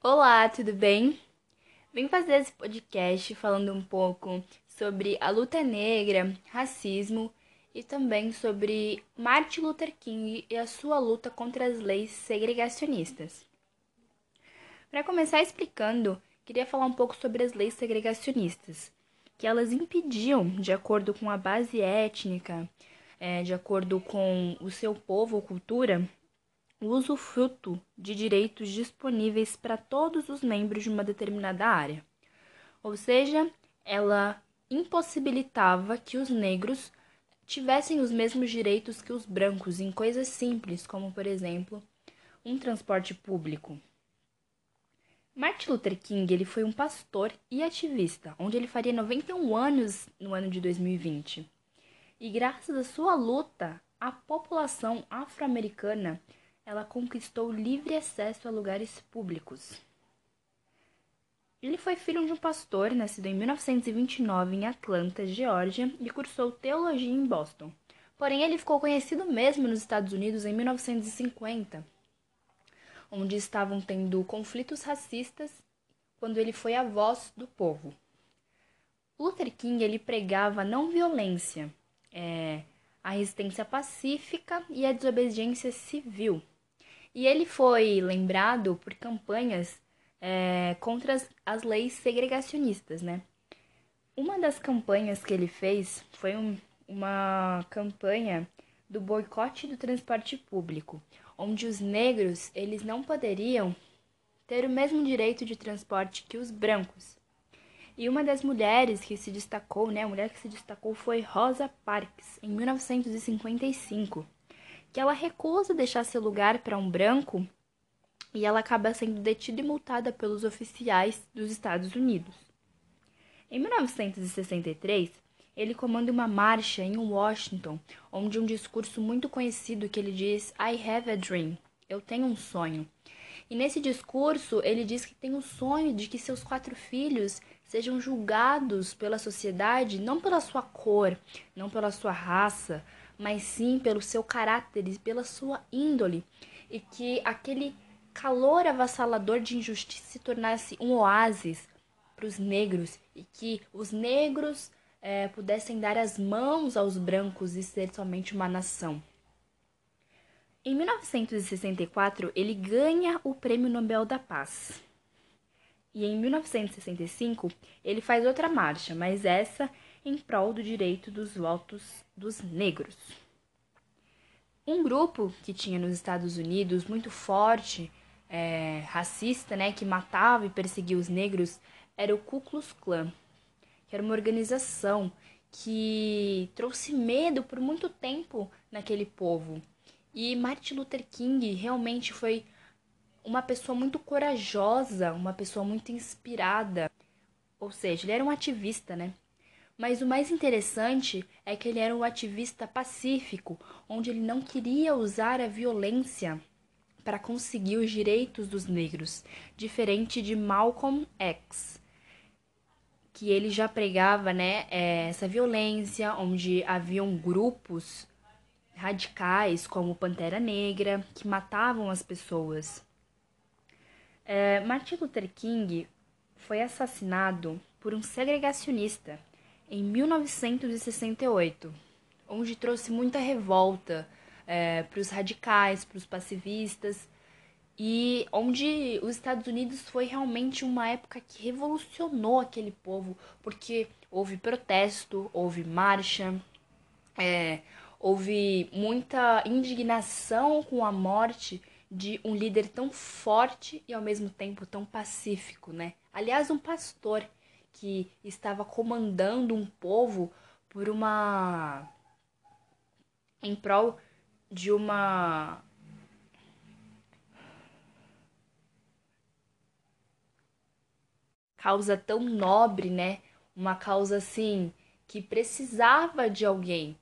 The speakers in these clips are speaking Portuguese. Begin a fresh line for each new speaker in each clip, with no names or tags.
Olá, tudo bem? Vim fazer esse podcast falando um pouco sobre a luta negra, racismo e também sobre Martin Luther King e a sua luta contra as leis segregacionistas. Para começar explicando, queria falar um pouco sobre as leis segregacionistas, que elas impediam, de acordo com a base étnica, é, de acordo com o seu povo ou cultura, o usufruto de direitos disponíveis para todos os membros de uma determinada área. Ou seja, ela impossibilitava que os negros tivessem os mesmos direitos que os brancos em coisas simples, como, por exemplo, um transporte público. Martin Luther King ele foi um pastor e ativista, onde ele faria 91 anos no ano de 2020. E graças à sua luta, a população afro-americana ela conquistou livre acesso a lugares públicos. Ele foi filho de um pastor, nascido em 1929 em Atlanta, Geórgia, e cursou teologia em Boston. Porém, ele ficou conhecido mesmo nos Estados Unidos em 1950, onde estavam tendo conflitos racistas quando ele foi a voz do povo. Luther King ele pregava a não violência, é, a resistência pacífica e a desobediência civil. E ele foi lembrado por campanhas é, contra as, as, leis segregacionistas, né? Uma das campanhas que ele fez foi um, uma campanha do boicote do transporte público, onde os negros eles não poderiam ter o mesmo direito de transporte que os brancos. E uma das mulheres que se destacou, né, a mulher que se destacou foi Rosa Parks, em 1955 que ela recusa deixar seu lugar para um branco e ela acaba sendo detida e multada pelos oficiais dos Estados Unidos. Em 1963, ele comanda uma marcha em Washington, onde um discurso muito conhecido que ele diz I have a dream, eu tenho um sonho. E nesse discurso, ele diz que tem o um sonho de que seus quatro filhos sejam julgados pela sociedade não pela sua cor, não pela sua raça, mas sim pelo seu caráter e pela sua índole, e que aquele calor avassalador de injustiça se tornasse um oásis para os negros e que os negros é, pudessem dar as mãos aos brancos e ser somente uma nação. Em 1964, ele ganha o Prêmio Nobel da Paz. E em 1965, ele faz outra marcha, mas essa em prol do direito dos votos dos negros. Um grupo que tinha nos Estados Unidos muito forte, é, racista, né, que matava e perseguia os negros, era o Ku Klux Klan, que era uma organização que trouxe medo por muito tempo naquele povo. E Martin Luther King realmente foi uma pessoa muito corajosa, uma pessoa muito inspirada. Ou seja, ele era um ativista, né? Mas o mais interessante é que ele era um ativista pacífico, onde ele não queria usar a violência para conseguir os direitos dos negros, diferente de Malcolm X, que ele já pregava né, é, essa violência, onde haviam grupos radicais como Pantera Negra que matavam as pessoas. É, Martin Luther King foi assassinado por um segregacionista em 1968, onde trouxe muita revolta é, para os radicais, para os pacivistas, e onde os Estados Unidos foi realmente uma época que revolucionou aquele povo, porque houve protesto, houve marcha, é, houve muita indignação com a morte de um líder tão forte e ao mesmo tempo tão pacífico, né? Aliás, um pastor que estava comandando um povo por uma. em prol de uma. causa tão nobre, né? Uma causa assim que precisava de alguém.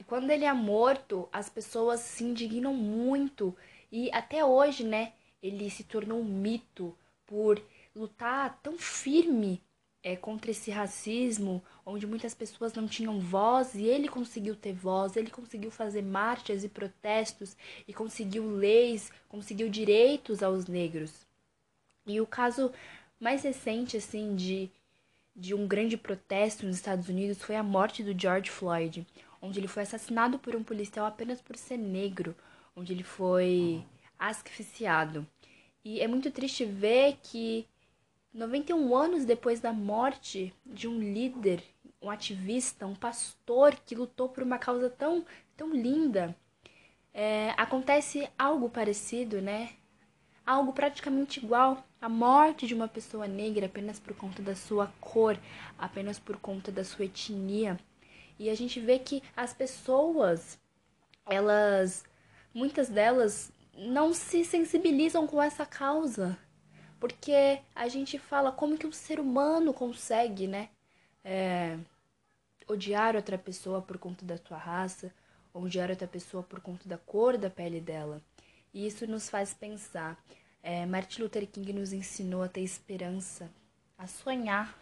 E quando ele é morto, as pessoas se indignam muito e até hoje, né, ele se tornou um mito por lutar tão firme é, contra esse racismo, onde muitas pessoas não tinham voz e ele conseguiu ter voz, ele conseguiu fazer marchas e protestos e conseguiu leis, conseguiu direitos aos negros. E o caso mais recente, assim, de, de um grande protesto nos Estados Unidos foi a morte do George Floyd, onde ele foi assassinado por um policial apenas por ser negro, onde ele foi asfixiado. E é muito triste ver que 91 anos depois da morte de um líder, um ativista, um pastor que lutou por uma causa tão, tão linda, é, acontece algo parecido, né? Algo praticamente igual a morte de uma pessoa negra apenas por conta da sua cor, apenas por conta da sua etnia. E a gente vê que as pessoas, elas, muitas delas não se sensibilizam com essa causa. Porque a gente fala como que um ser humano consegue, né? É, odiar outra pessoa por conta da sua raça, odiar outra pessoa por conta da cor da pele dela. E isso nos faz pensar. É, Martin Luther King nos ensinou a ter esperança, a sonhar,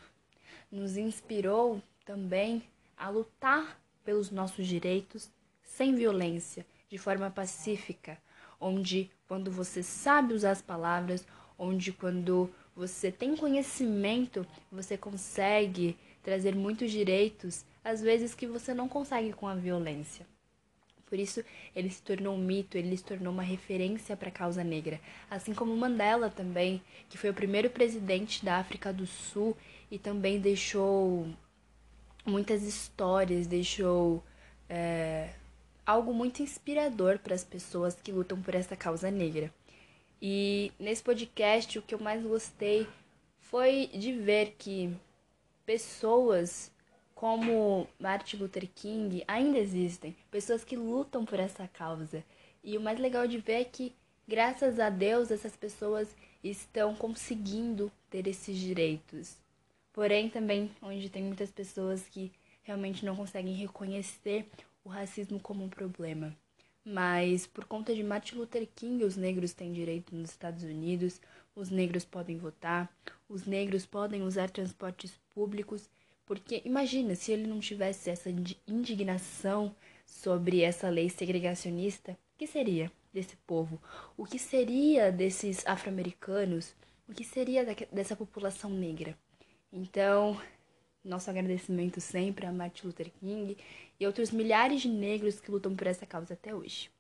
nos inspirou também a lutar pelos nossos direitos sem violência, de forma pacífica, onde quando você sabe usar as palavras, onde quando você tem conhecimento, você consegue trazer muitos direitos, às vezes que você não consegue com a violência. Por isso, ele se tornou um mito, ele se tornou uma referência para a causa negra. Assim como Mandela também, que foi o primeiro presidente da África do Sul e também deixou muitas histórias, deixou é, algo muito inspirador para as pessoas que lutam por essa causa negra. E nesse podcast, o que eu mais gostei foi de ver que pessoas como Martin Luther King ainda existem, pessoas que lutam por essa causa. E o mais legal de ver é que, graças a Deus, essas pessoas estão conseguindo ter esses direitos. Porém, também onde tem muitas pessoas que realmente não conseguem reconhecer o racismo como um problema. Mas por conta de Martin Luther King, os negros têm direito nos Estados Unidos, os negros podem votar, os negros podem usar transportes públicos porque imagina se ele não tivesse essa indignação sobre essa lei segregacionista, o que seria desse povo? O que seria desses afro-americanos? O que seria dessa população negra? Então, nosso agradecimento sempre a Martin Luther King e outros milhares de negros que lutam por essa causa até hoje.